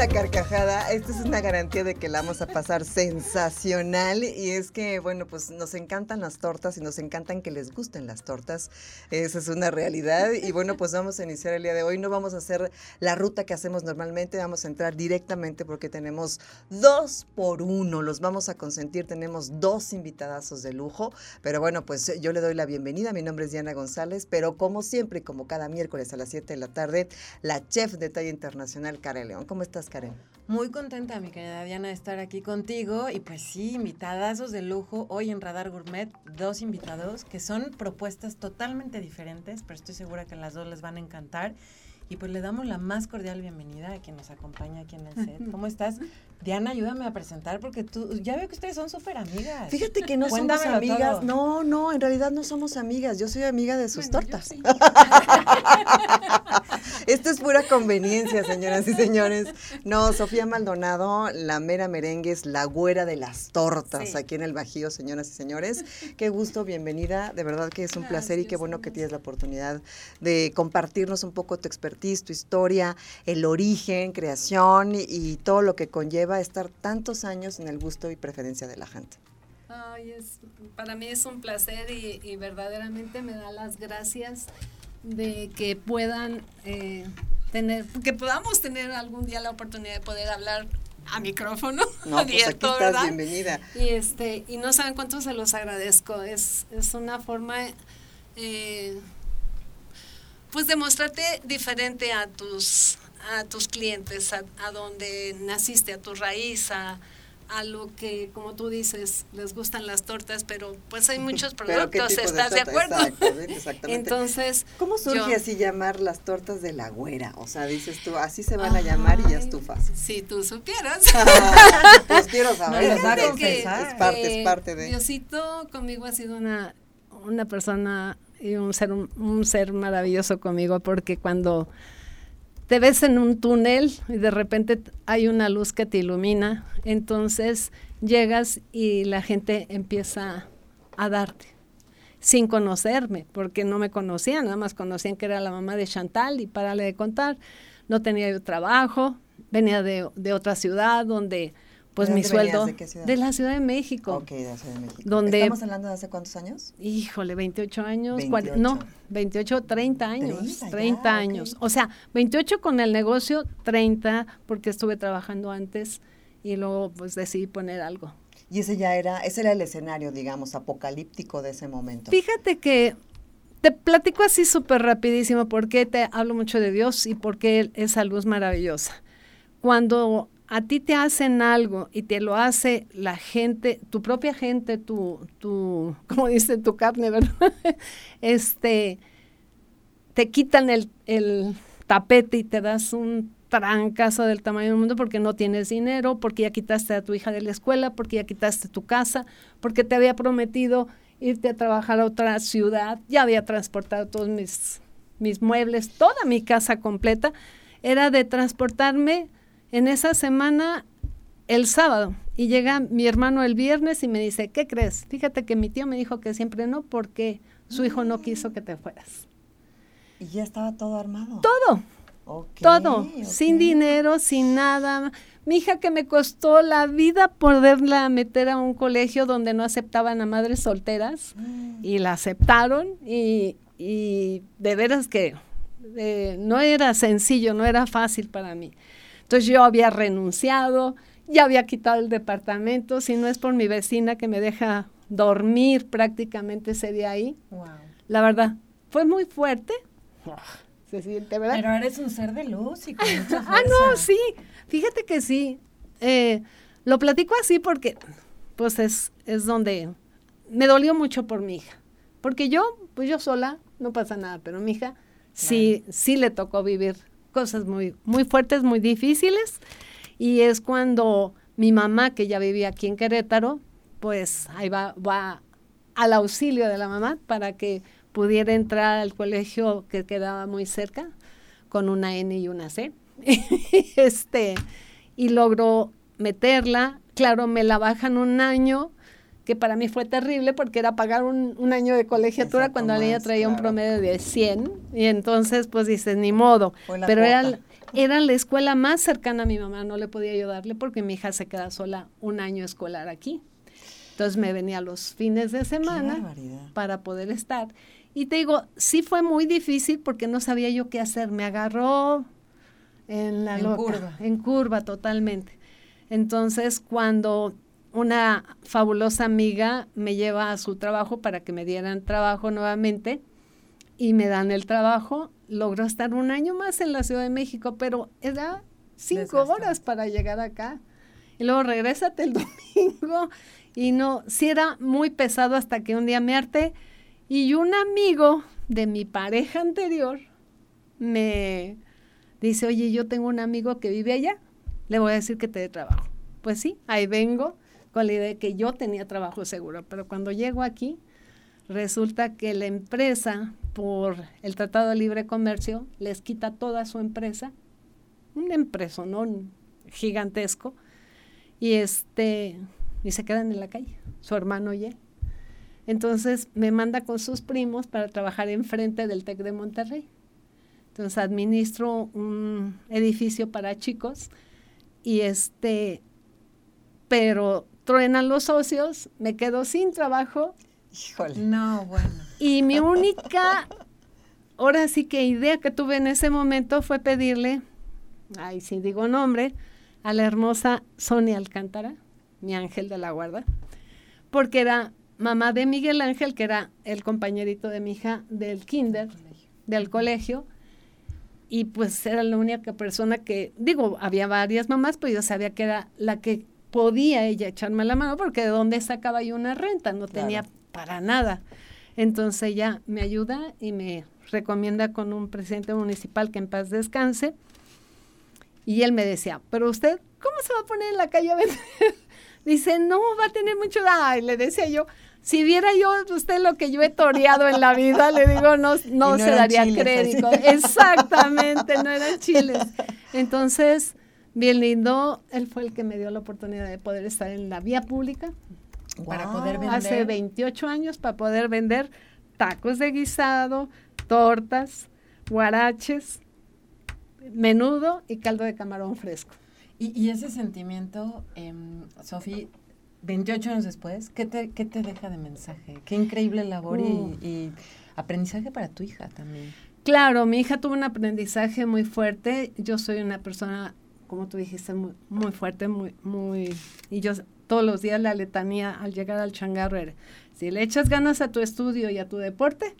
la carcajada, esta es una garantía de que la vamos a pasar sensacional. Y es que, bueno, pues nos encantan las tortas y nos encantan que les gusten las tortas, esa es una realidad. Y bueno, pues vamos a iniciar el día de hoy, no vamos a hacer la ruta que hacemos normalmente, vamos a entrar directamente porque tenemos dos por uno, los vamos a consentir, tenemos dos invitadazos de lujo, pero bueno, pues yo le doy la bienvenida, mi nombre es Diana González, pero como siempre y como cada miércoles a las 7 de la tarde, la chef de talla internacional, Karen León. ¿Cómo estás, Muy contenta, mi querida Diana, de estar aquí contigo. Y pues sí, invitadazos de lujo. Hoy en Radar Gourmet, dos invitados que son propuestas totalmente diferentes, pero estoy segura que las dos les van a encantar. Y pues le damos la más cordial bienvenida a quien nos acompaña aquí en el set. ¿Cómo estás? Diana, ayúdame a presentar porque tú, ya veo que ustedes son súper amigas. Fíjate que no somos amigas. No, no, en realidad no somos amigas. Yo soy amiga de sus tortas. Esto es pura conveniencia, señoras y señores. No, Sofía Maldonado, la mera merengue es la güera de las tortas aquí en el Bajío, señoras y señores. Qué gusto, bienvenida. De verdad que es un placer y qué bueno que tienes la oportunidad de compartirnos un poco tu expertise, tu historia, el origen, creación y todo lo que conlleva estar tantos años en el gusto y preferencia de la gente? Ay, es, para mí es un placer y, verdaderamente me da las gracias de que puedan eh, tener, que podamos tener algún día la oportunidad de poder hablar a micrófono no, pues abierto, aquí estás, bienvenida. Y este, y no saben cuánto se los agradezco. Es, es una forma eh, pues de mostrarte diferente a tus a tus clientes, a, donde naciste, a tu raíz, a, lo que, como tú dices, les gustan las tortas, pero pues hay muchos productos, ¿estás de, acuerdo? Exactamente, exactamente. Entonces, ¿cómo surge así llamar las tortas de la güera? O sea, dices tú, así se van a llamar y ya estufas. Si tú supieras. pues quiero saber, no, que, es parte, es parte de. Diosito conmigo ha sido una, una persona y un ser, un ser maravilloso conmigo, porque cuando te ves en un túnel y de repente hay una luz que te ilumina, entonces llegas y la gente empieza a darte sin conocerme, porque no me conocían, nada más conocían que era la mamá de Chantal y para de contar, no tenía yo trabajo, venía de, de otra ciudad donde pues mi sueldo de, qué ciudad? de la Ciudad de México. Ok, de la Ciudad de México. Donde, ¿Estamos hablando de hace cuántos años? Híjole, 28 años, no, 28, 30 años, 30, años. O sea, 28 con el negocio, 30 porque estuve trabajando antes y luego pues decidí poner algo. Y ese ya era, ese era el escenario, digamos, apocalíptico de ese momento. Fíjate que te platico así súper rapidísimo porque te hablo mucho de Dios y porque esa luz maravillosa. Cuando a ti te hacen algo y te lo hace la gente, tu propia gente, tu, tu como dice, tu carne, ¿verdad? este, te quitan el, el tapete y te das un trancazo del tamaño del mundo porque no tienes dinero, porque ya quitaste a tu hija de la escuela, porque ya quitaste tu casa, porque te había prometido irte a trabajar a otra ciudad, ya había transportado todos mis, mis muebles, toda mi casa completa, era de transportarme en esa semana el sábado y llega mi hermano el viernes y me dice, ¿qué crees? Fíjate que mi tío me dijo que siempre no porque su hijo no quiso que te fueras. Y ya estaba todo armado. Todo. todo, sin dinero, sin nada. Mi hija que me costó la vida poderla meter a un colegio donde no aceptaban a madres solteras mm. y la aceptaron y, de veras que eh, no era sencillo, no era fácil para mí. Entonces yo había renunciado, ya había quitado el departamento, si no es por mi vecina que me deja dormir prácticamente ese día ahí. La verdad, fue muy fuerte. Se siente, ¿verdad? Pero eres un ser de luz y con mucha fuerza. ah, no, sí. Fíjate que sí. Eh, lo platico así porque, pues es, es donde me dolió mucho por mi hija. Porque yo, pues yo sola, no pasa nada, pero mi hija sí, sí le tocó vivir cosas muy, muy fuertes, muy difíciles. Y es cuando mi mamá, que ya vivía aquí en Querétaro, pues ahí va, va al auxilio de la mamá para que pudiera entrar al colegio que quedaba muy cerca, con una N y una C. este, y logró meterla. Claro, me la bajan un año, que para mí fue terrible porque era pagar un, año de colegiatura cuando la niña traía un promedio de 100 y entonces pues dices, ni modo, pero era, era la escuela más cercana a mi mamá, no le podía ayudarle porque mi hija se queda sola un año escolar aquí. Entonces me venía los fines de semana para poder estar. Y te digo, sí fue muy difícil porque no sabía yo qué hacer. Me agarró en la curva. En curva totalmente. Entonces, cuando una fabulosa amiga me lleva a su trabajo para que me dieran trabajo nuevamente y me dan el trabajo, logro estar un año más en la Ciudad de México, pero era cinco horas para llegar acá. Y luego regrésate el domingo. Y no, sí era muy pesado hasta que un día me harté y un amigo de mi pareja anterior me dice, oye, yo tengo un amigo que vive allá, le voy a decir que te dé trabajo. Pues sí, ahí vengo con la idea de que yo tenía trabajo seguro, pero cuando llego aquí, resulta que la empresa, por el Tratado de Libre Comercio, les quita toda su empresa, una empresa, ¿no? Gigantesco, y este, y se quedan en la calle, su hermano y él. Entonces me manda con sus primos para trabajar enfrente del TEC de Monterrey. Entonces administro un edificio para chicos y este, pero truenan los socios, me quedo sin trabajo. Híjole. No, bueno. Y mi única, ahora sí que idea que tuve en ese momento fue pedirle, ay, si digo nombre, a la hermosa Sonia Alcántara, mi ángel de la guarda, porque era mamá de Miguel Ángel, que era el compañerito de mi hija del kinder, del colegio, y pues era la única persona que, digo, había varias mamás, pero yo sabía que era la que podía ella echarme la mano, porque de dónde sacaba yo una renta, no tenía para nada. Entonces ella me ayuda y me recomienda con un presidente municipal que en paz descanse. Y él me decía, pero usted, ¿cómo se va a poner en la calle a vender? Dice, no, va a tener mucho... Ay, le decía yo, si viera yo usted lo que yo he toreado en la vida, le digo, no, no, se daría crédito. Exactamente, no eran chiles. Entonces, bien lindo, él fue el que me dio la oportunidad de poder estar en la vía pública. Para poder vender. Hace 28 años, para poder vender tacos de guisado, tortas, guaraches, menudo y caldo de camarón fresco. Y, ese sentimiento, eh, Sofi, 28 años después, ¿qué te, ¿qué te deja de mensaje? Qué increíble labor y, aprendizaje para tu hija también. Claro, mi hija tuvo un aprendizaje muy fuerte. Yo soy una persona, como tú dijiste, muy, muy fuerte, muy, muy... Y yo todos los días la letanía al llegar al changarro era, si le echas ganas a tu estudio y a tu deporte,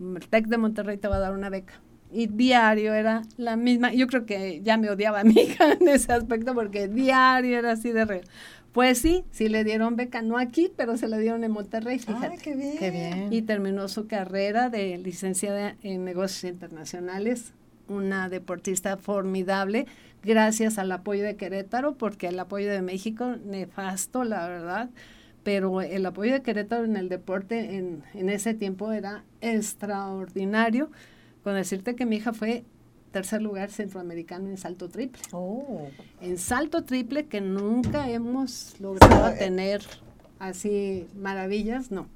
el TEC de Monterrey te va a dar una beca y diario era la misma. Yo creo que ya me odiaba a mi hija en ese aspecto porque diario era así de re. Pues sí, sí le dieron beca, no aquí, pero se la dieron en Monterrey, fíjate. qué bien. Qué bien. Y terminó su carrera de licenciada en negocios internacionales, una deportista formidable, gracias al apoyo de Querétaro, porque el apoyo de México, nefasto, la verdad, pero el apoyo de Querétaro en el deporte en, en ese tiempo era extraordinario con decirte que mi hija fue tercer lugar centroamericano en salto triple. Oh. En salto triple que nunca hemos logrado eh. tener así maravillas, no.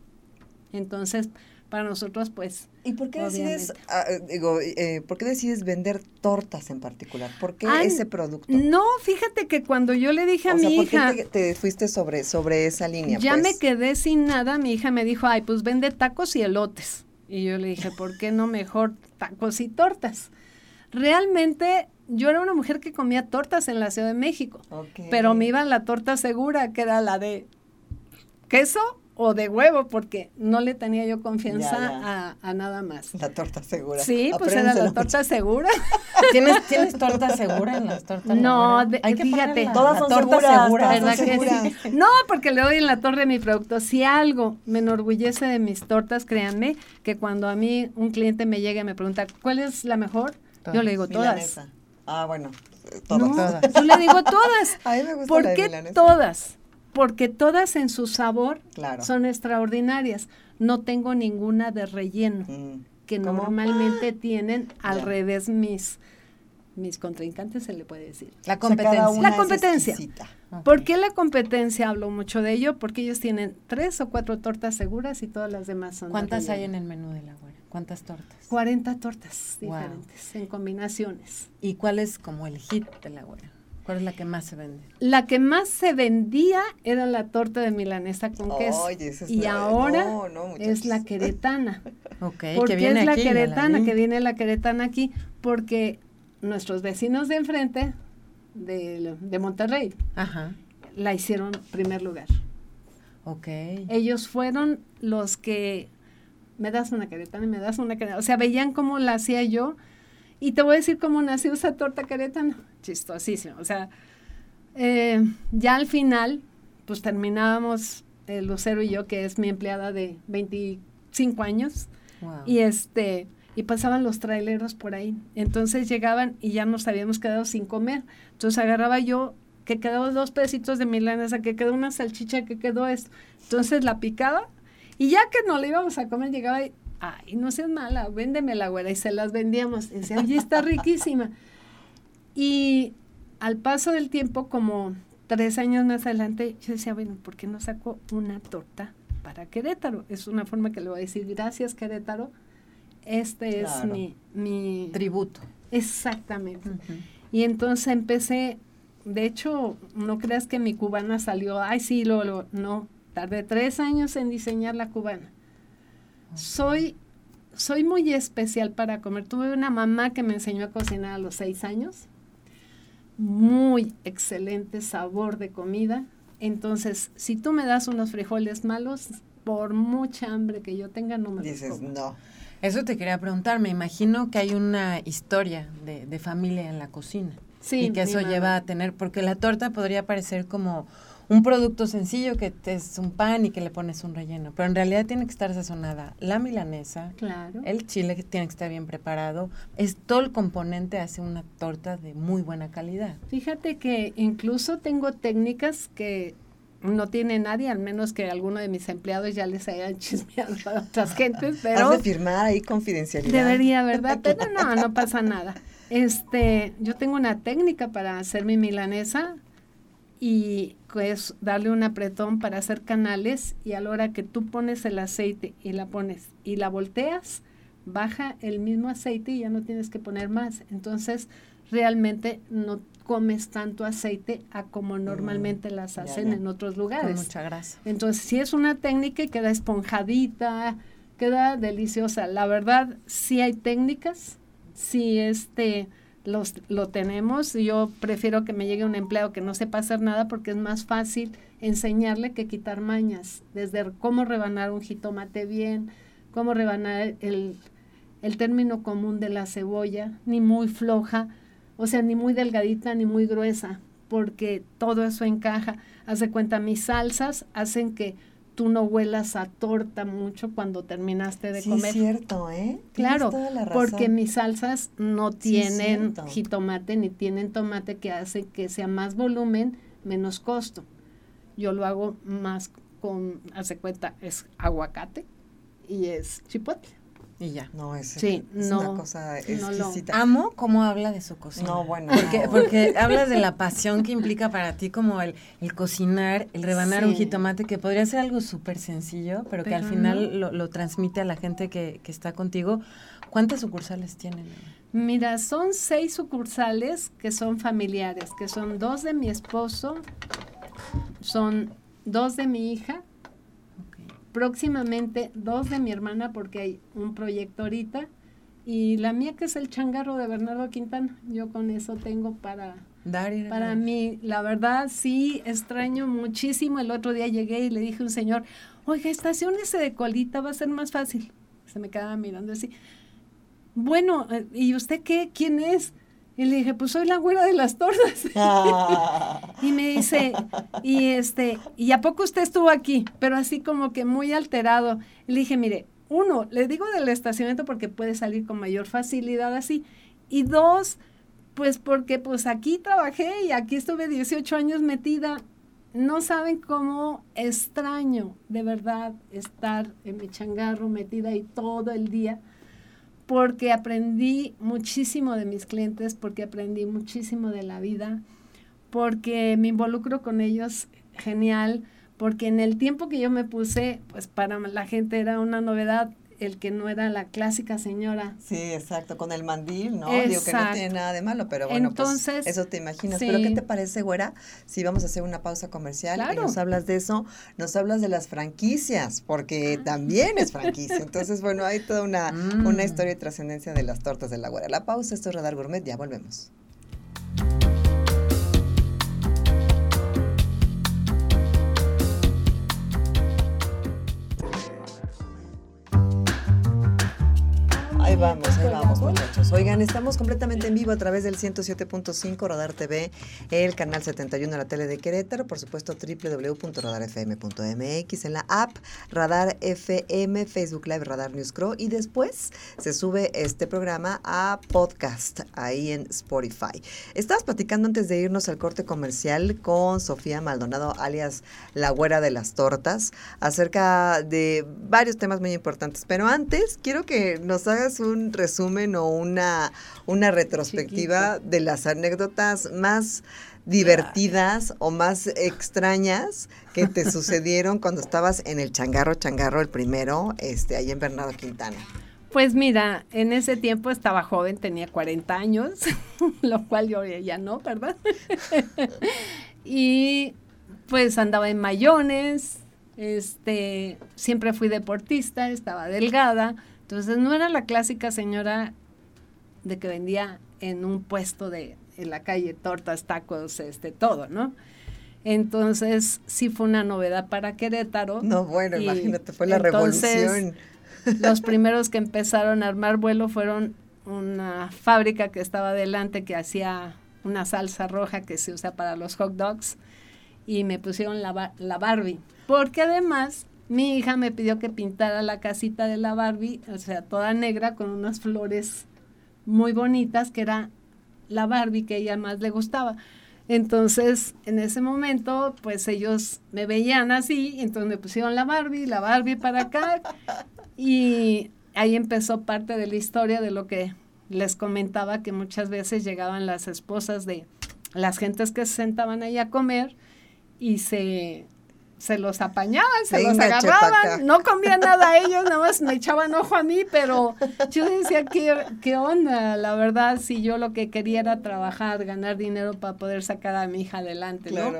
Entonces, para nosotros, pues. ¿Y por qué decides, ah, eh, digo, eh, por qué decides vender tortas en particular? ¿Por qué ese producto? No, fíjate que cuando yo le dije a mi hija. ¿por qué te, fuiste sobre, sobre esa línea? Ya me pues? quedé sin nada. Mi hija me dijo, ay, pues vende tacos y elotes. Y yo le dije, ¿por qué no mejor tacos y tortas? Realmente yo era una mujer que comía tortas en la Ciudad de México, pero me iba la torta segura, que era la de queso o de huevo, porque no le tenía yo confianza A, nada más. La torta segura. Sí, pues era la torta segura. ¿Tienes, ¿Tienes torta segura en las tortas? No, Hay que fíjate. Todas son seguras, ¿verdad que sí? No, porque le doy en la torre mi producto. Si algo me enorgullece de mis tortas, créanme, que cuando a mí un cliente me llega y me pregunta, ¿cuál es la mejor? Yo le digo todas. Ah, bueno, todas. Yo le digo todas. a mí me gusta ¿Por qué todas? Porque todas en su sabor son extraordinarias. No tengo ninguna de relleno, mm. que normalmente tienen al revés mis mis contrincantes se le puede decir. La competencia. la competencia. ¿Por qué la competencia? Hablo mucho de ello, porque ellos tienen tres o cuatro tortas seguras y todas las demás son. ¿Cuántas hay en el menú de la güera? ¿Cuántas tortas? 40 tortas diferentes en combinaciones. ¿Y cuál es como el hit de la güera? ¿Cuál es la que más se vende? La que más se vendía era la torta de milanesa con queso. y ahora es la queretana. ok, porque viene es la queretana, que viene la queretana aquí, porque nuestros vecinos de enfrente de, de Monterrey la hicieron primer lugar. Ok. Ellos fueron los que me das una queretana y me das una queretana. O sea, veían cómo la hacía yo y te voy a decir cómo nació esa torta caretana. Chistosísimo. O sea, eh, ya al final, pues terminábamos el Lucero y yo, que es mi empleada de 25 años. Y este y pasaban los traileros por ahí. Entonces llegaban y ya nos habíamos quedado sin comer. Entonces agarraba yo que quedó dos pedacitos de milanesa, que quedó una salchicha, que quedó esto. Entonces la picaba y ya que no le íbamos a comer, llegaba y ay, no seas mala, véndeme la güera. Y se las vendíamos. Y decía, oye, está riquísima. Y al paso del tiempo, como tres años más adelante, yo decía, bueno, ¿por qué no saco una torta para Querétaro? Es una forma que le voy a decir, gracias Querétaro, este es mi, tributo. Exactamente. Y entonces empecé, de hecho, no creas que mi cubana salió, ay, sí, lo, lo, no, tardé tres años en diseñar la cubana. Soy, soy muy especial para comer. Tuve una mamá que me enseñó a cocinar a los seis años. Muy excelente sabor de comida. Entonces, si tú me das unos frijoles malos, por mucha hambre que yo tenga, no me Dices, no. Eso te quería preguntar. Me imagino que hay una historia de, de familia en la cocina. Sí, y que eso lleva a tener, porque la torta podría parecer como un producto sencillo que es un pan y que le pones un relleno, pero en realidad tiene que estar sazonada la milanesa, claro. el chile que tiene que estar bien preparado, es todo el componente hace una torta de muy buena calidad. Fíjate que incluso tengo técnicas que no tiene nadie, al menos que alguno de mis empleados ya les hayan chismeado a otras gentes, pero... Has de firmar ahí confidencialidad. Debería, ¿verdad? Pero no, no pasa nada. Este, yo tengo una técnica para hacer mi milanesa y es darle un apretón para hacer canales y a la hora que tú pones el aceite y la pones y la volteas, baja el mismo aceite y ya no tienes que poner más. Entonces, realmente no comes tanto aceite a como mm, normalmente las hacen en otros lugares. Con mucha grasa. Entonces, si es una técnica y queda esponjadita, queda deliciosa. La verdad, sí hay técnicas, sí este los, lo tenemos. Yo prefiero que me llegue un empleado que no sepa hacer nada porque es más fácil enseñarle que quitar mañas, desde cómo rebanar un jitomate bien, cómo rebanar el, el término común de la cebolla, ni muy floja, o sea, ni muy delgadita ni muy gruesa, porque todo eso encaja. Hace cuenta, mis salsas hacen que tú no huelas a torta mucho cuando terminaste de comer. Sí, es cierto, ¿eh? Claro, porque mis salsas no tienen jitomate ni tienen tomate que hace que sea más volumen, menos costo. Yo lo hago más con, hace cuenta, es aguacate y es chipotle y ya. No, es, sí, una cosa exquisita. Amo cómo habla de su cocina. No, bueno. Porque, porque hablas de la pasión que implica para ti como el, el cocinar, el rebanar un jitomate, que podría ser algo súper sencillo, pero, que al final lo, lo, transmite a la gente que, que está contigo. ¿Cuántas sucursales tienen? Mira, son seis sucursales que son familiares, que son dos de mi esposo, son dos de mi hija próximamente dos de mi hermana porque hay un proyecto ahorita y la mía que es el changarro de Bernardo Quintana. Yo con eso tengo para dar para mí. La verdad sí extraño muchísimo. El otro día llegué y le dije a un señor, oiga, estacionese de colita, va a ser más fácil. Se me quedaba mirando así. Bueno, eh, ¿y usted qué? ¿Quién es? Y le dije, pues soy la güera de las tortas. y me dice, y este, ¿y a poco usted estuvo aquí? Pero así como que muy alterado. Le dije, mire, uno, le digo del estacionamiento porque puede salir con mayor facilidad así. Y dos, pues porque pues aquí trabajé y aquí estuve 18 años metida. No saben cómo extraño de verdad estar en mi changarro metida ahí todo el día porque aprendí muchísimo de mis clientes, porque aprendí muchísimo de la vida, porque me involucro con ellos genial, porque en el tiempo que yo me puse, pues para la gente era una novedad el que no era la clásica señora. Sí, exacto, con el mandil, ¿no? Digo que no tiene nada de malo, pero bueno, pues, Entonces, pues eso te imaginas. Pero ¿qué te parece, güera? Si vamos a hacer una pausa comercial y nos hablas de eso, nos hablas de las franquicias, porque ah. también es franquicia. Entonces, bueno, hay toda una, una mm. historia y trascendencia de las tortas de la güera. La pausa, esto es Radar Gourmet, ya volvemos. Vamos, ahí vamos, Oigan, estamos completamente en vivo a través del 107.5 Radar TV, el canal 71 de la tele de Querétaro, por supuesto www.radarfm.mx, en la app Radar FM, Facebook Live Radar News Crow y después se sube este programa a podcast ahí en Spotify. Estabas platicando antes de irnos al corte comercial con Sofía Maldonado, alias La Güera de las Tortas, acerca de varios temas muy importantes. Pero antes, quiero que nos hagas un resumen o una, una retrospectiva de las anécdotas más divertidas o más extrañas que te sucedieron cuando estabas en el changarro changarro el primero, este, ahí en Bernardo Quintana? Pues mira, en ese tiempo estaba joven, tenía 40 años, lo cual yo ya no, ¿verdad? y pues andaba en mayones, este, siempre fui deportista, estaba delgada, entonces no era la clásica señora de que vendía en un puesto de en la calle tortas, tacos, este, todo, ¿no? Entonces sí fue una novedad para Querétaro. No, bueno, imagínate, fue la revolución. Los primeros que empezaron a armar vuelo fueron una fábrica que estaba adelante que hacía una salsa roja que se usa para los hot dogs y me pusieron la, la Barbie. Porque además mi hija me pidió que pintara la casita de la Barbie, o sea, toda negra con unas flores muy bonitas, que era la Barbie que ella más le gustaba. Entonces, en ese momento, pues ellos me veían así, entonces me pusieron la Barbie, la Barbie para acá, y ahí empezó parte de la historia de lo que les comentaba, que muchas veces llegaban las esposas de las gentes que se sentaban ahí a comer y se se los apañaban, se los agarraban, no comían nada ellos, nada más me echaban ojo a mí, pero yo decía, ¿qué, qué onda? La verdad, si yo lo que quería era trabajar, ganar dinero para poder sacar a mi hija adelante, ¿no?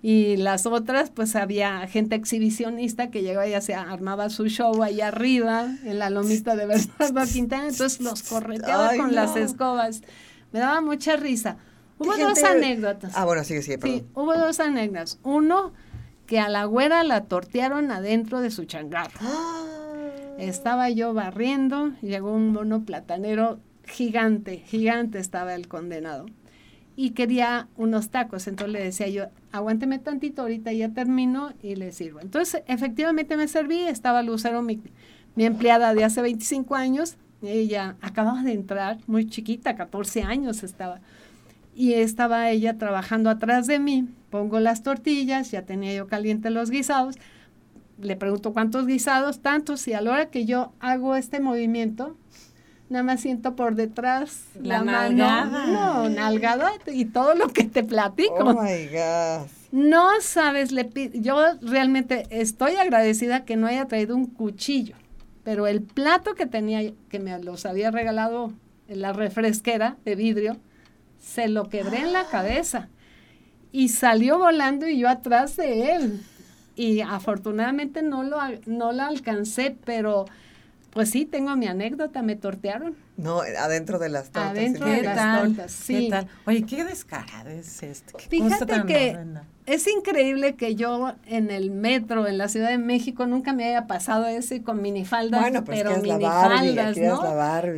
Y las otras, pues había gente exhibicionista que llegaba y se armaba su show ahí arriba, en la lomita de Bernardo Quintana, entonces los correteaba con las escobas. Me daba mucha risa. Hubo dos anécdotas. Ah, bueno, sigue, sigue, perdón. Sí, hubo dos anécdotas. Uno, que a la güera la tortearon adentro de su changarro. Estaba yo barriendo, llegó un mono platanero gigante, gigante estaba el condenado. Y quería unos tacos, entonces le decía yo, aguánteme tantito, ahorita ya termino y le sirvo. Entonces, efectivamente me serví, estaba Lucero, mi, mi empleada de hace 25 años, ella acababa de entrar, muy chiquita, 14 años estaba y estaba ella trabajando atrás de mí. Pongo las tortillas, ya tenía yo caliente los guisados. Le pregunto cuántos guisados, tantos, y a la hora que yo hago este movimiento, nada más siento por detrás la, nalgada. No, nalgada y todo lo que te platico. Oh my God. No sabes, le yo realmente estoy agradecida que no haya traído un cuchillo, pero el plato que tenía, que me los había regalado en la refresquera de vidrio, se lo quebré en la cabeza y salió volando y yo atrás de él. Y afortunadamente no lo, no lo alcancé, pero pues sí, tengo mi anécdota, me tortearon. No, adentro de las tortas. Adentro de las tortas, sí. Oye, qué descarada es este. Fíjate que es increíble que yo en el metro, en la Ciudad de México, nunca me haya pasado eso con minifaldas, bueno, pues pero minifaldas, ¿no?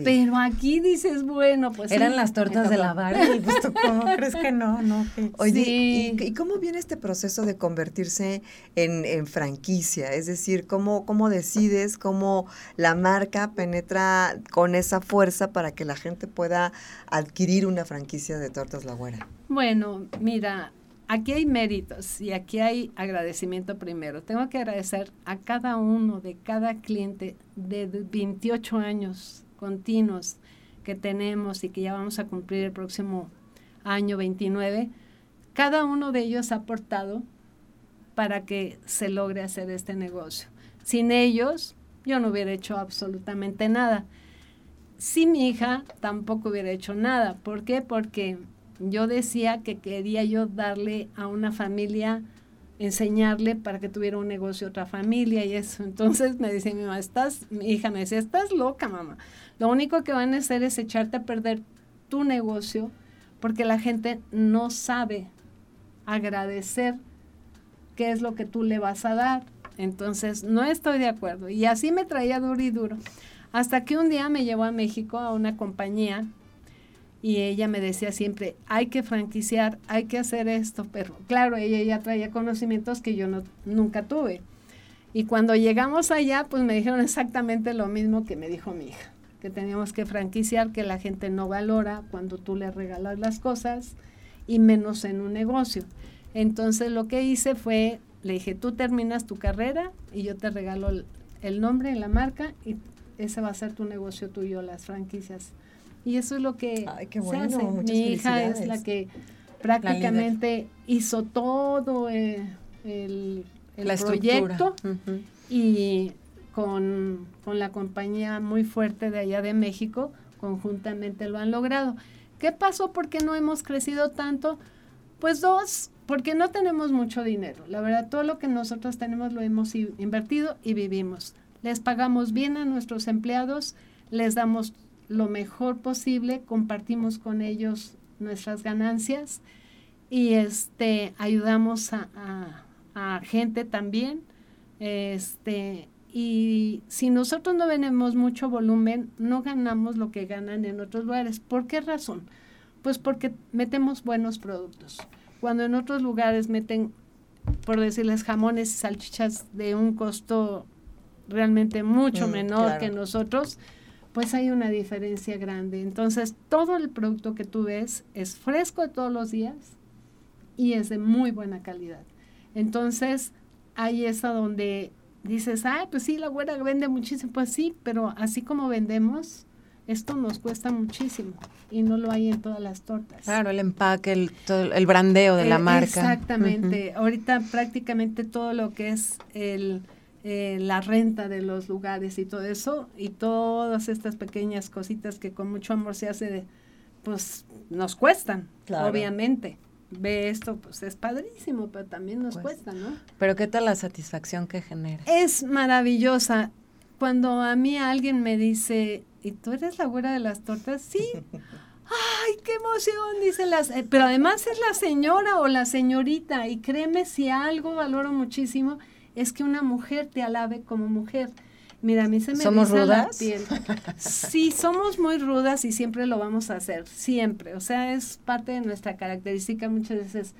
Pero aquí dices, bueno, pues Eran las tortas de la Barbie, pues ¿cómo crees que no? no Oye, ¿y, cómo viene este proceso de convertirse en, en franquicia? Es decir, ¿cómo, ¿cómo decides, cómo la marca penetra con esa fuerza para que la gente pueda adquirir una franquicia de Tortas La Güera? Bueno, mira, aquí hay méritos y aquí hay agradecimiento primero. Tengo que agradecer a cada uno de cada cliente de 28 años continuos que tenemos y que ya vamos a cumplir el próximo año 29. Cada uno de ellos ha aportado para que se logre hacer este negocio. Sin ellos, yo no hubiera hecho absolutamente nada. Si mi hija tampoco hubiera hecho nada. ¿Por qué? Porque yo decía que quería yo darle a una familia, enseñarle para que tuviera un negocio otra familia y eso. Entonces me dice mi mamá, estás, mi hija me decía, estás loca, mamá. Lo único que van a hacer es echarte a perder tu negocio porque la gente no sabe agradecer qué es lo que tú le vas a dar. Entonces, no estoy de acuerdo. Y así me traía duro y duro. Hasta que un día me llevó a México a una compañía y ella me decía siempre, hay que franquiciar, hay que hacer esto, pero claro, ella ya traía conocimientos que yo no, nunca tuve. Y cuando llegamos allá, pues me dijeron exactamente lo mismo que me dijo mi hija, que teníamos que franquiciar, que la gente no valora cuando tú le regalas las cosas y menos en un negocio. Entonces lo que hice fue, le dije, tú terminas tu carrera y yo te regalo el, el nombre, la marca y ese va a ser tu negocio tuyo, las franquicias. Y eso es lo que se hace. Mi hija es la que prácticamente hizo todo eh, el, proyecto y con, con la compañía muy fuerte de allá de México, conjuntamente lo han logrado. ¿Qué pasó? ¿Por qué no hemos crecido tanto? Pues dos, porque no tenemos mucho dinero. La verdad, todo lo que nosotros tenemos lo hemos invertido y vivimos. Les pagamos bien a nuestros empleados, les damos lo mejor posible, compartimos con ellos nuestras ganancias y este ayudamos a, gente también. Este, y si nosotros no venimos mucho volumen, no ganamos lo que ganan en otros lugares. ¿Por qué razón? Pues porque metemos buenos productos. Cuando en otros lugares meten, por decirles, jamones y salchichas de un costo realmente mucho mm, menor que nosotros, pues hay una diferencia grande. Entonces, todo el producto que tú ves es fresco de todos los días y es de muy buena calidad. Entonces, ahí es a donde dices, ah, pues sí, la güera vende muchísimo. Pues sí, pero así como vendemos, esto nos cuesta muchísimo y no lo hay en todas las tortas. Claro, el empaque, el, todo, el brandeo de la eh, marca. Exactamente. Ahorita prácticamente todo lo que es el eh, la renta de los lugares y todo eso, y todas estas pequeñas cositas que con mucho amor se hace, pues nos cuestan, obviamente. Ve esto, pues es padrísimo, pero también nos pues, cuesta, ¿no? Pero ¿qué tal la satisfacción que genera? Es maravillosa. Cuando a mí alguien me dice, ¿y tú eres la güera de las tortas? Sí. ¡Ay, qué emoción! Dice las... Eh, pero además es la señora o la señorita. Y créeme, si algo valoro muchísimo, es que una mujer te alabe como mujer. Mira, a mí se me ¿Somos rudas? Sí, somos muy rudas y siempre lo vamos a hacer, siempre. O sea, es parte de nuestra característica muchas veces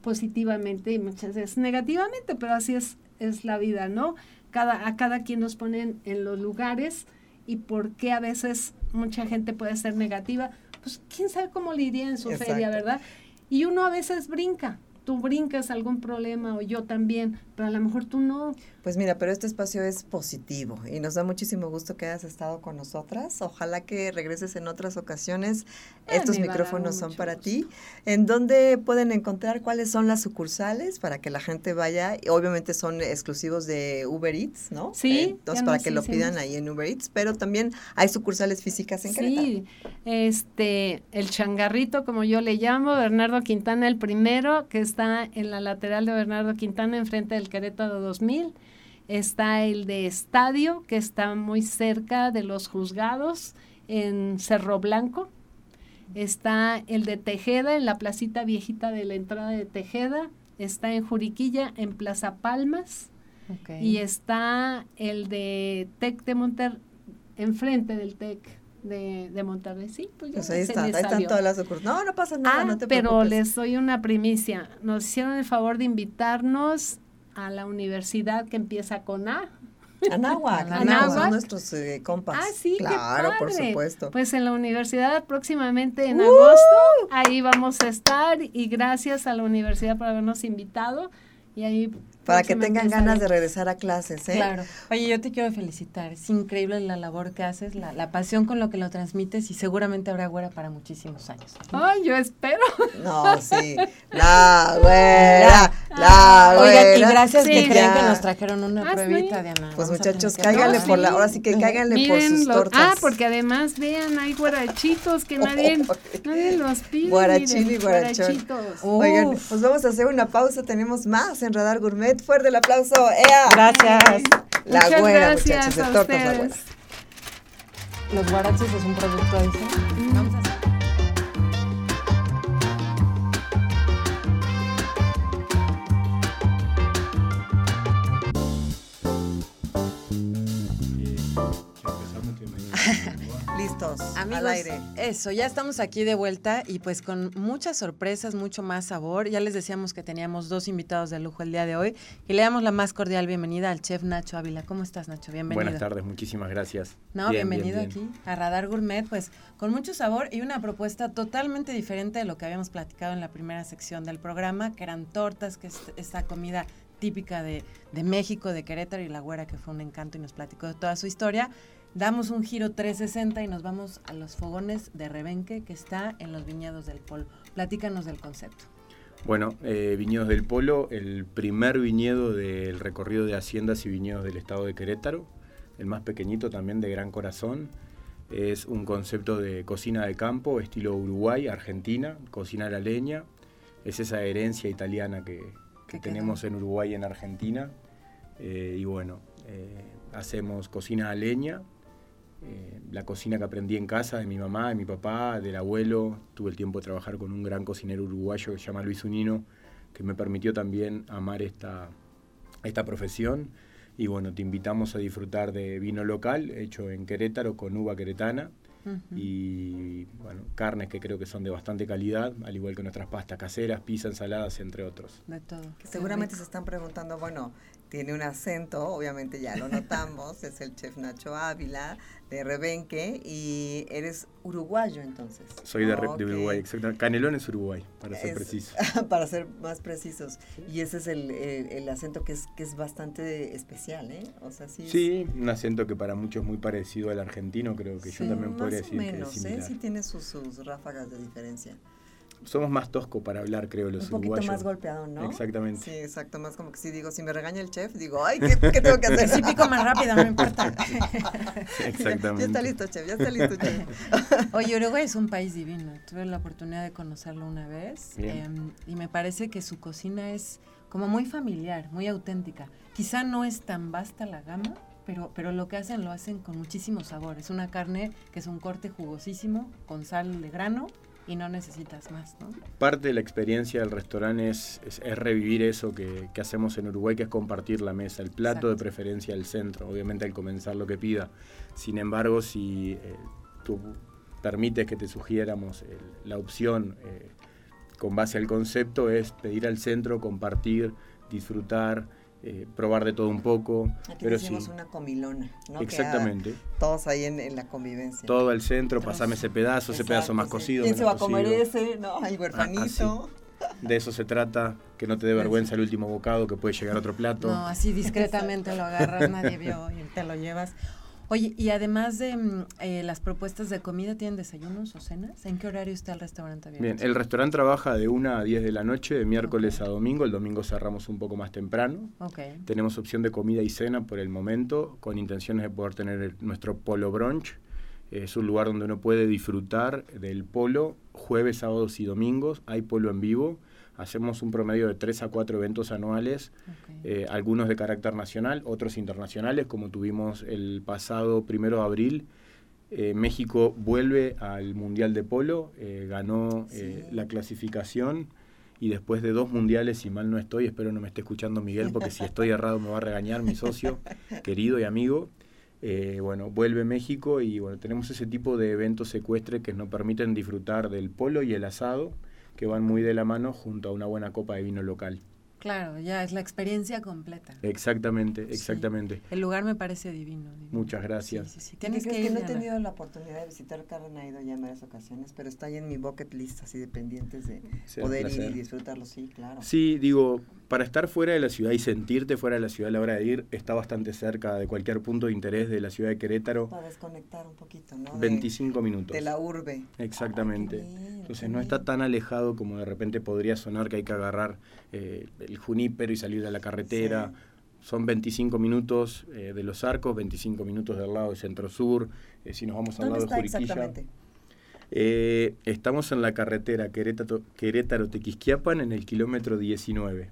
positivamente y muchas veces negativamente, pero así es, es la vida, ¿no? Cada, a cada quien nos ponen en los lugares y por qué a veces mucha gente puede ser negativa, pues quién sabe cómo le iría en su feria, ¿verdad? Y uno a veces brinca, tú brincas algún problema o yo también, pero a lo mejor tú no. Pues mira, pero este espacio es positivo y nos da muchísimo gusto que hayas estado con nosotras. Ojalá que regreses en otras ocasiones. Estos micrófonos son para ti. ¿En dónde pueden encontrar cuáles son las sucursales para que la gente vaya? Obviamente son exclusivos de Uber Eats, ¿no? Sí. entonces, para que lo pidan ahí en Uber Eats, pero también hay sucursales físicas en Sí, este, el changarrito, como yo le llamo, Bernardo Quintana el primero, que es está en la lateral de Bernardo Quintana, enfrente del Querétaro 2000. Está el de Estadio, que está muy cerca de los juzgados, en Cerro Blanco. Está el de Tejeda, en la placita viejita de la entrada de Tejeda. Está en Juriquilla, en Plaza Palmas. Y está el de Tec de Monter, enfrente del Tec de, de Monterrey. Sí, pues, pues ahí, está, ahí están todas las. No, no pasa nada, ah, no te pero les doy una primicia. Nos hicieron el favor de invitarnos a la universidad que empieza con A. Anáhuac, Anáhuac. Son nuestros eh, compas. Ah, sí, claro, por supuesto. Pues en la universidad próximamente en ¡Uh! agosto, ahí vamos a estar y gracias a la universidad por habernos invitado y ahí para que tengan ganas de regresar a clases. ¿eh? Claro. Oye, yo te quiero felicitar. Es increíble la labor que haces, la, la pasión con lo que lo transmites y seguramente habrá güera para muchísimos años. Ay, yo espero. No, sí. La güera, la güera. Oigan, y gracias Sí, que creen que nos trajeron una Ah, sí. pruebita, Diana. Pues Vamos muchachos, cáiganle No, por la, sí. ahora sí que cáiganle por sus lo- tortas. ah, porque además, vean, hay guarachitos que nadie, nadie los pide. Guarachín miren, y guarachón. guarachitos. Oigan, pues vamos a hacer una pausa. Tenemos más en Radar Gourmet. Fuerte el aplauso. ¡Ea! Gracias. La Muchas güera, gracias muchachos, de a tortas la güera. Los guaraches es un producto adicional. Vamos Amigos, al aire. eso, ya estamos aquí de vuelta y pues con muchas sorpresas, mucho más sabor. Ya les decíamos que teníamos dos invitados de lujo el día de hoy y le damos la más cordial bienvenida al chef Nacho Ávila. ¿Cómo estás, Nacho? Bienvenido. Buenas tardes, muchísimas gracias. No, Bien, bienvenido bien, bien. aquí a Radar Gourmet, pues con mucho sabor y una propuesta totalmente diferente de lo que habíamos platicado en la primera sección del programa, que eran tortas, que es esta comida típica de, de México, de Querétaro y la güera, que fue un encanto y nos platicó de toda su historia. Damos un giro 360 y nos vamos a los fogones de Rebenque, que está en los viñedos del Polo. Platícanos del concepto. Bueno, eh, Viñedos del Polo, el primer viñedo del recorrido de haciendas y viñedos del estado de Querétaro, el más pequeñito también de Gran Corazón. Es un concepto de cocina de campo, estilo Uruguay, Argentina, cocina a la leña. Es esa herencia italiana que, que tenemos quedó. en Uruguay y en Argentina. Eh, y bueno, eh, hacemos cocina a leña, eh, la cocina que aprendí en casa de mi mamá, de mi papá, del abuelo. Tuve el tiempo de trabajar con un gran cocinero uruguayo que se llama Luis Unino, que me permitió también amar esta, esta profesión. Y bueno, te invitamos a disfrutar de vino local hecho en Querétaro con uva queretana y bueno, carnes que creo que son de bastante calidad, al igual que nuestras pastas caseras, pizza, ensaladas, entre otros. De todo. Que seguramente rico. se están preguntando, bueno, tiene un acento, obviamente ya lo notamos, es el chef Nacho Ávila de Rebenque y eres uruguayo entonces. Soy de, Uruguay, exactamente. Canelón es Uruguay, para ser Es- preciso. para ser más precisos. Y ese es el, el- el acento que es, que es bastante especial, ¿eh? O sea, sí. es- un acento que para muchos es muy parecido al argentino, creo que sí, yo también más podría o decir menos, que es ¿eh? similar. Sí tiene sus, sus ráfagas de diferencia. Somos más tosco para hablar, creo, los Un poquito uruguayos. más golpeado, ¿no? Exactamente. Sí, exacto, más como que si digo, si me regaña el chef, digo, ay, ¿qué, qué tengo que hacer? Sí, pico más rápido, no importa. Exactamente. Ya está listo, chef, ya está listo, chef. Oye, Uruguay es un país divino. Tuve la oportunidad de conocerlo una vez em, y me parece que su cocina es como muy familiar, muy auténtica. Quizá no es tan vasta la gama, pero, pero lo que hacen lo hacen con muchísimo sabor. Es una carne que es un corte jugosísimo, con sal de grano y no necesitas más, ¿no? Parte de la experiencia del restaurante es, es- es revivir eso que, que hacemos en Uruguay, que es compartir la mesa, el plato de Exacto. preferencia del centro, obviamente al comenzar lo que pida. Sin embargo, si eh, tú permites que te sugiéramos el- la opción eh, con base al concepto, es pedir al centro, compartir, disfrutar, eh, probar de todo un poco. Aquí pero sí, una comilona, ¿no? Exactamente. todos ahí en, en la convivencia. Todo al centro, pasame ese pedazo, ese pedazo más sí. cocido. ¿Quién se va a comer cocido. ese? ¿No? El huerfanito. De eso se trata, que no te dé vergüenza el último bocado, que puede llegar a otro plato. No, así discretamente lo agarras, nadie vio y te lo llevas. Oye, y además de mm, eh, las propuestas de comida, ¿tienen desayunos o cenas? ¿En qué horario está el restaurante abierto? Bien, el restaurante trabaja de 1 a 10 de la noche, de miércoles a domingo. El domingo cerramos un poco más temprano. Tenemos opción de comida y cena por el momento, con intenciones de poder tener el- nuestro polo brunch. Es un lugar donde uno puede disfrutar del polo jueves, sábados y domingos. Hay polo en vivo. Hacemos un promedio de 3 a 4 eventos anuales, eh, algunos de carácter nacional, otros internacionales, como tuvimos el pasado primero de abril. Eh, México vuelve al Mundial de Polo, eh, ganó Sí. la clasificación y después de dos mundiales, si mal no estoy, espero no me esté escuchando Miguel, porque si estoy errado me va a regañar mi socio, querido y amigo. Eh, bueno, vuelve México y bueno, tenemos ese tipo de eventos secuestres que nos permiten disfrutar del polo y el asado, que van muy de la mano junto a una buena copa de vino local. Claro, ya es la experiencia completa. Exactamente, exactamente. El lugar me parece divino. Muchas gracias. Sí, sí, sí. Tienes que, no he tenido la oportunidad de visitar Carmen, ha ido ya en varias ocasiones, pero está ahí en mi bucket list, así de pendientes de poder ir y disfrutarlo, sí, claro. Sí, digo, para estar fuera de la ciudad y sentirte fuera de la ciudad a la hora de ir, está bastante cerca de cualquier punto de interés de la ciudad de Querétaro. Para desconectar un poquito, ¿no? 25 minutos. De la urbe. Exactamente. Entonces no está tan alejado como de repente podría sonar que hay que agarrar eh, el Junípero y salir de la carretera. Son 25 minutos eh, de los arcos, 25 minutos del lado de Centro Sur. Eh, si nos vamos al lado de Juriquilla. Exactamente? Eh, estamos en la carretera Querétaro-Tequisquiapan en el kilómetro 19.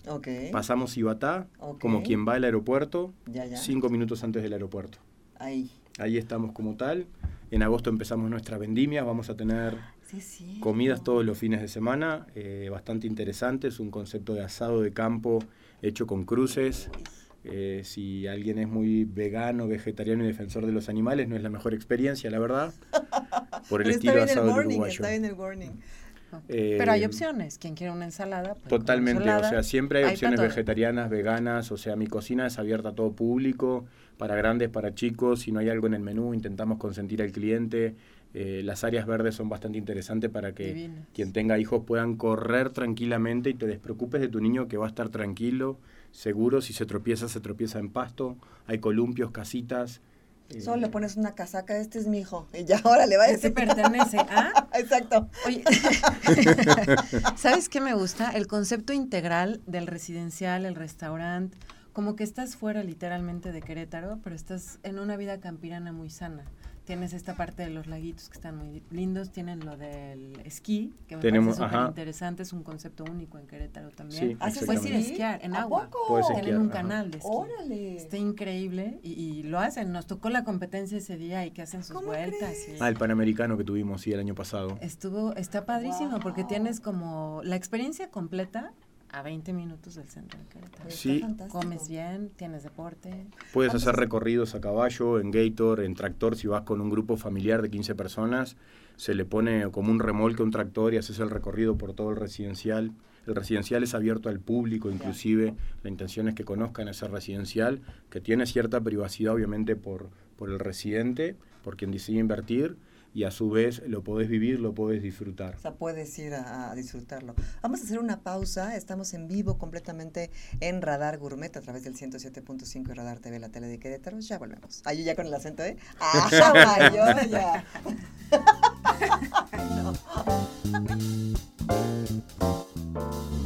Pasamos Ibatá, como quien va al aeropuerto, cinco minutos antes del aeropuerto. Ahí. Ahí estamos como tal. En agosto empezamos nuestra vendimia, vamos a tener comidas todos los fines de semana, eh, bastante interesantes, un concepto de asado de campo hecho con cruces. Eh, si alguien es muy vegano, vegetariano y defensor de los animales, no es la mejor experiencia, la verdad. Por el estilo asado uruguayo. Eh, Pero hay opciones. Quien quiere una ensalada. Pues totalmente. o sea, siempre hay, opciones vegetarianas, veganas. O sea, mi cocina es abierta a todo público, para grandes, para chicos. Si no hay algo en el menú, intentamos consentir al cliente. Eh, las áreas verdes son bastante interesantes para que quien tenga hijos puedan correr tranquilamente y te despreocupes de tu niño que va a estar tranquilo seguro, si se tropieza, se tropieza en pasto, hay columpios, casitas. Solo le pones una casaca, este es mi hijo, y ya ahora le va a decir. Este pertenece ¿ah? Exacto. Oye, ¿sabes qué me gusta? El concepto integral del residencial, el restaurante, como que estás fuera literalmente de Querétaro, pero estás en una vida campirana muy sana tienes esta parte de los laguitos que están muy lindos, tienen lo del esquí, que me Tenemos, parece súper interesante, es un concepto único en Querétaro también. Sí, ¿Haces Puedes ir a esquiar en agua. Tienen un canal de esquí. Órale. Está increíble y, lo hacen. Nos tocó la competencia ese día y que hacen sus vueltas. Ah, el Panamericano que tuvimos, sí, el año pasado. Estuvo, está padrísimo porque tienes como la experiencia completa a 20 minutos del centro de Querétaro. Sí. Comes bien, tienes deporte. Puedes hacer recorridos a caballo, en gator, en tractor, si vas con un grupo familiar de 15 personas, se le pone como un remolque a un tractor y haces el recorrido por todo el residencial. El residencial es abierto al público, inclusive la intención es que conozcan ese residencial, que tiene cierta privacidad obviamente por, por el residente, por quien decide invertir, y a su vez lo podés vivir, lo podés disfrutar. O sea, puedes ir a, disfrutarlo. Vamos a hacer una pausa, estamos en vivo completamente en Radar Gourmet a través del 107.5 Radar TV, la tele de Querétaro, ya volvemos. Yo ya con el acento, ¿eh? ¡Ah, ya!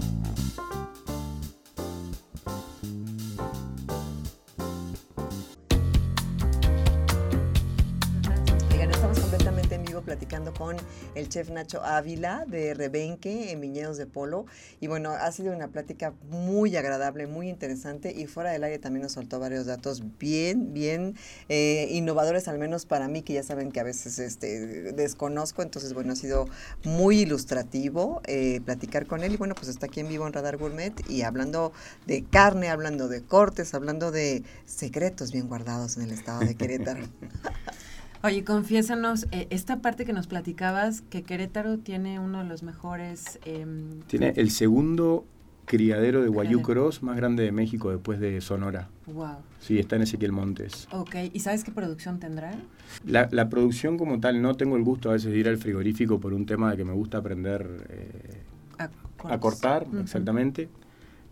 platicando con el chef Nacho Ávila de Rebenque en Viñedos de Polo. Y bueno, ha sido una plática muy agradable, muy interesante y fuera del aire también nos soltó varios datos bien, bien eh, innovadores, al menos para mí, que ya saben que a veces este, desconozco. Entonces, bueno, ha sido muy ilustrativo eh, platicar con él. Y bueno, pues está aquí en vivo en Radar Gourmet y hablando de carne, hablando de cortes, hablando de secretos bien guardados en el estado de Querétaro. Oye, confiésanos, eh, esta parte que nos platicabas, que Querétaro tiene uno de los mejores... Em, tiene el segundo criadero de Guayú Cross más grande de México después de Sonora. Wow. Sí, está en Ezequiel Montes. Ok, ¿y sabes qué producción tendrá? La, la, producción como tal, no tengo el gusto a veces de ir al frigorífico por un tema de que me gusta aprender eh, a, cortar, exactamente.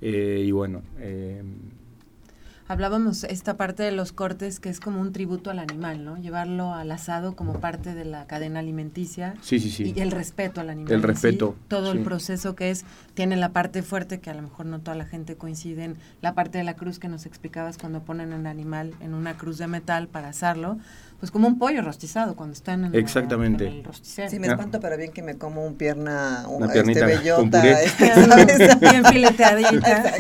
Eh, y bueno, hablábamos esta parte de los cortes que es como un tributo al animal, ¿no? Llevarlo al asado como parte de la cadena alimenticia. Sí, sí, sí. Y el respeto al animal. El respeto. todo el proceso que es, tiene la parte fuerte que a lo mejor no toda la gente coincide en la parte de la cruz que nos explicabas cuando ponen el animal en una cruz de metal para asarlo pues como un pollo rostizado cuando están en, Exactamente. el rosticero. Sí, me espanto, pero bien que me como un pierna, una este, bellota, este, bien fileteadita.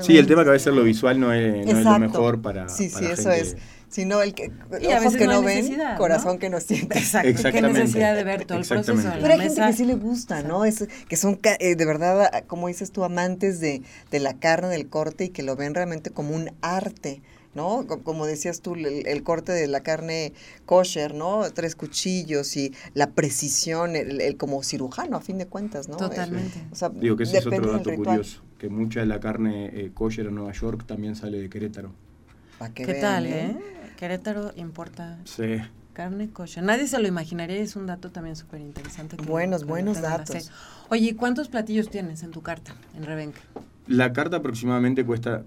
sí, el tema que a veces lo visual no es, no es lo mejor para Sí, sí, eso es sino el que y ojos que no, ven, corazón que no siente. Exacto. Qué necesidad de ver todo el proceso. Pero hay gente que sí le gusta, ¿no? Es, que son eh, de verdad, como dices tú, amantes de, de la carne, del corte y que lo ven realmente como un arte. ¿No? Como decías tú, el, corte de la carne kosher, ¿no? Tres cuchillos y la precisión, el, como cirujano, a fin de cuentas, ¿no? Totalmente. Digo que ese es otro dato curioso. que mucha de la carne eh, kosher en Nueva York también sale de Querétaro. Que ¿Qué vean, tal, eh? Querétaro importa Sí. carne kosher. Nadie se lo imaginaría, es un dato también súper interesante. Buenos, buenos datos. Oye, ¿y cuántos platillos tienes en tu carta en Rebenca? La carta aproximadamente cuesta,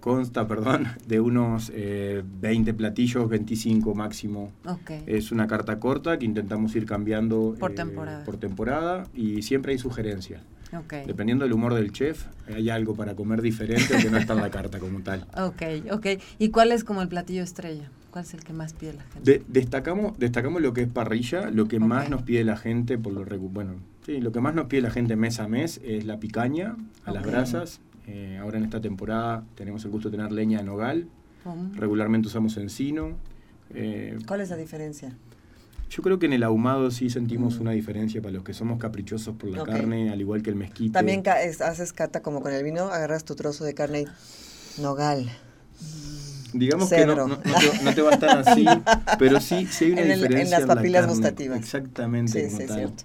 consta perdón, de unos eh, 20 platillos, 25 máximo. Ok. Es una carta corta que intentamos ir cambiando Por eh, temporada. por temporada y siempre hay sugerencias. ok. Dependiendo del humor del chef, hay algo para comer diferente que no está en la carta como tal. Ok, ok. ¿Y cuál es como el platillo estrella? ¿Cuál es el que más pide la gente? De- destacamos, destacamos lo que es parrilla, lo que Ok. más nos pide la gente, por lo bueno, sí, lo que más nos pide la gente mes a mes es la picaña a las brasas. Eh, ahora en esta temporada tenemos el gusto de tener leña de nogal, regularmente usamos encino. Eh, ¿Cuál es la diferencia? yo creo que en el ahumado sí sentimos una diferencia para los que somos caprichosos por la Mm. Carne, al igual que el mezquite. También ca- es- haces cata como con el vino, agarras tu trozo de carne y nogal. Digamos que no, no- no te, no te va a estar así, pero sí, sí hay una En el- en diferencia. las la papilas carne. gustativas. Exactamente, Sí, sí, es cierto.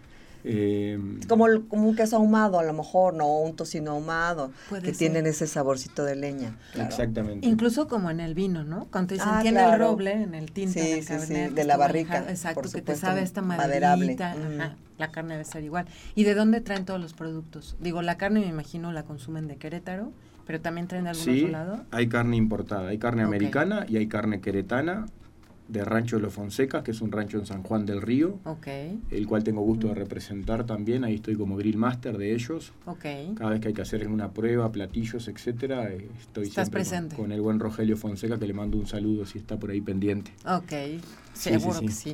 Eh, Como, el- como un queso ahumado, a lo mejor, no un tocino ahumado, que ser. tienen ese saborcito de leña. claro. Exactamente. Incluso como en el vino, ¿no? Cuando te dicen, Ah, tiene el roble en el tinto, Sí, en el sí, sí, cabernet. de que la barrica, manejado, Exacto, por que te sabe esta maderable. Mm. La carne debe ser igual. ¿Y de dónde traen todos los productos? Digo, la carne me imagino la consumen de Querétaro, pero también traen de algún Sí, otro lado. hay carne importada, hay carne americana y hay carne queretana de Rancho Los Fonsecas, que es un rancho en San Juan del Río, Ok, el cual tengo gusto de representar también, ahí estoy como grill master de ellos. ok. Cada vez que hay que hacer una prueba, platillos, etcétera, eh, estoy Estás siempre con- presente. Con, el buen Rogelio Fonseca, que le mando un saludo si está por ahí pendiente. Ok, Sí, seguro sí, que sí.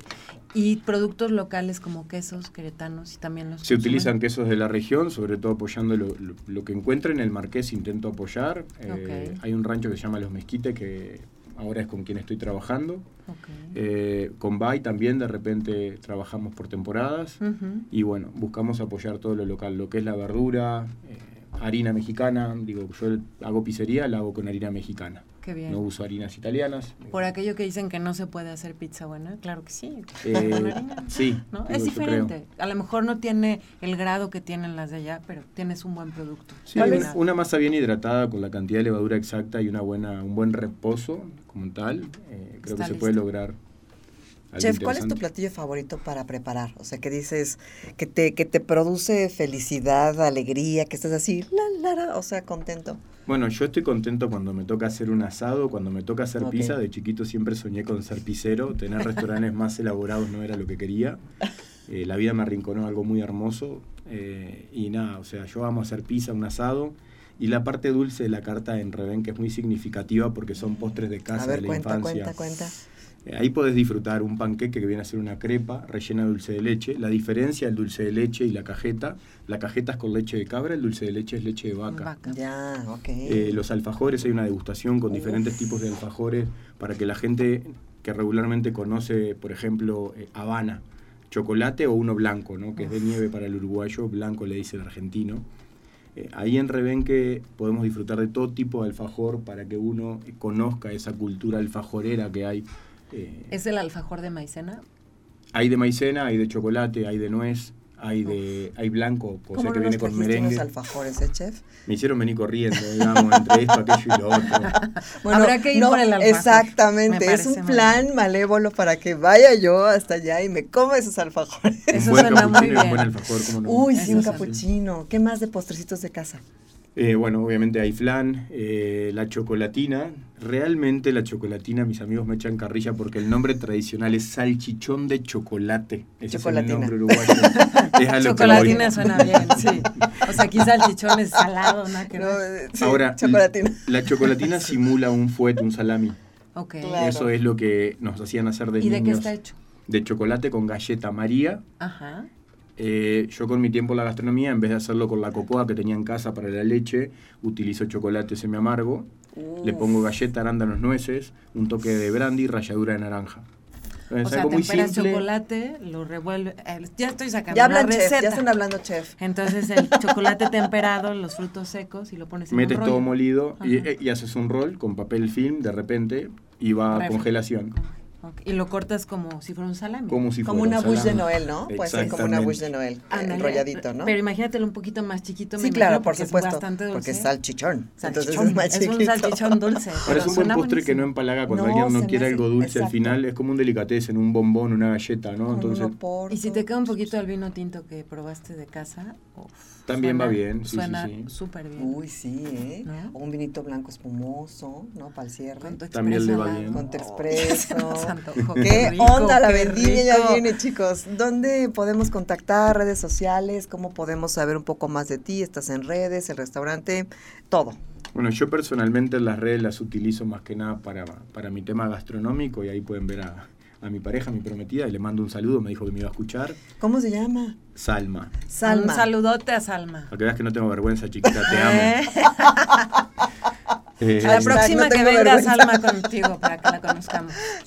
Y productos locales como quesos queretanos y también los Se consumen? utilizan quesos de la región, sobre todo apoyando lo, lo- lo que encuentren en el Marqués, intento apoyar. Eh. Hay un rancho que se llama Los Mezquites, que ahora es con quien estoy trabajando. Eh, con Bay también de repente trabajamos por temporadas. Y bueno, buscamos apoyar todo lo local, lo que es la verdura, eh, harina mexicana, digo, yo hago pizzería, la hago con harina mexicana, Qué bien. no uso harinas italianas. Por aquello que dicen que no se puede hacer pizza buena, claro que sí. Eh, con harina, sí, Es diferente. A lo mejor no tiene el grado que tienen las de allá, pero tienes un buen producto. Sí, ¿Cuál una, masa bien hidratada con la cantidad de levadura exacta y una buena, un buen reposo como tal, eh, creo Está que se puede lograr. Chef, ¿cuál es tu platillo favorito para preparar? O sea, que dices que te, que te produce felicidad, alegría, que estás así, la, la, la, o sea, contento. Bueno, yo estoy contento cuando me toca hacer un asado, cuando me toca hacer Ok. pizza. De chiquito siempre soñé con ser pizzero. Tener restaurantes más elaborados no era lo que quería. Eh, la vida me arrinconó algo muy hermoso. eh, y nada, o sea, yo amo hacer pizza, un asado. Y la parte dulce de la carta en Reben, que es muy significativa porque son postres de casa a ver, de la cuenta, infancia. cuenta, cuenta. Eh, Ahí podés disfrutar un panqueque que viene a ser una crepa rellena de dulce de leche. La diferencia del dulce de leche y la cajeta, la cajeta es con leche de cabra, el dulce de leche es leche de vaca. Vaca. Ya, ok. Eh, los alfajores, hay una degustación con diferentes tipos de alfajores para que la gente que regularmente conoce, por ejemplo, eh, Habana, chocolate o uno blanco, ¿no? que es de nieve para el uruguayo, blanco le dice el argentino. Eh, ahí en Rebenque podemos disfrutar de todo tipo de alfajor para que uno conozca esa cultura alfajorera que hay. Eh, ¿Es el alfajor de maicena? hay de maicena, hay de chocolate, hay de nuez, hay de hay blanco, o ¿Cómo sea no que viene con merengue. alfajores, eh, chef? Me hicieron venir corriendo, digamos, entre esto, aquello y lo otro. Habrá que ir por el alfajor. Exactamente, Me es un plan malévolo para que vaya yo hasta allá y me coma esos alfajores. Eso un buen suena muy y un bien. buen alfajor, ¿cómo no? Uy, sí, un capuchino. ¿Qué más de postrecitos de casa? Eh, bueno, obviamente hay flan, eh, la chocolatina. Realmente la chocolatina, mis amigos me echan carrilla porque el nombre tradicional es salchichón de chocolate. Ese Chocolatina. es el nombre uruguayo. es a lo que Chocolatina suena bien, sí. O sea, quizá el chichón es salado, ¿no? Que No, ver. eh, sí, Ahora, chocolatina. la chocolatina simula un fuet, un salami. Ok. Claro. Eso es lo que nos hacían hacer de ¿Y de qué niños. está hecho? De chocolate con galleta María. Ajá. Eh, yo con mi tiempo en la gastronomía, en vez de hacerlo con la cocoa que tenía en casa para la leche, utilizo chocolate semi amargo, le pongo galleta, arándanos, nueces, un toque de brandy y ralladura de naranja. O Es sea, algo muy chocolate, lo revuelve. eh, ya estoy sacando Ya la hablan chef, receta. ya están hablando chef. Entonces el chocolate temperado, los frutos secos y lo pones en Metes un todo rollo. molido y, Ajá. y haces un rol con papel film de repente y va a congelación. Ok, Y lo cortas como si fuera un salami. Como si Como fuera una un bush de. Noel, ¿no? Puede ser como una bush de Noel, eh, Ándale, enrolladito, ¿no? Pero imagínatelo un poquito más chiquito. me sí, claro, por porque supuesto, Es bastante dulce. porque es salchichón, entonces Salchichón, es más es chiquito. un salchichón dulce. Pero es un buen postre que no buenísimo. empalaga cuando No, alguien no quiere algo dulce exacto. al final, es como un delicatessen, un bombón, una galleta, ¿no? Con Entonces. Y si te queda un poquito el vino tinto que probaste de casa, uf, También va bien, sí, sí, Suena sí. súper bien. Uy, sí, ¿eh? Un vinito blanco espumoso, ¿no? Para el cierre. Con tu También le va bien. Con tu Ay, expreso. ¿Qué rico, onda? La vendimia ya viene, chicos. ¿Dónde podemos contactar? ¿Redes sociales? ¿Cómo podemos saber un poco más de ti? ¿Estás en redes, el restaurante? Todo. Bueno, yo personalmente las redes las utilizo más que nada para, para mi tema gastronómico y ahí pueden ver a, a mi pareja, mi prometida, y le mando un saludo, me dijo que me iba a escuchar. ¿Cómo se llama? Salma. Salma. Un saludote a Salma. Para que veas que no tengo vergüenza, chiquita, te ¿Eh? amo. Eh, A la Hashtag, próxima no que venga vergüenza. Salma contigo para que la conozcamos.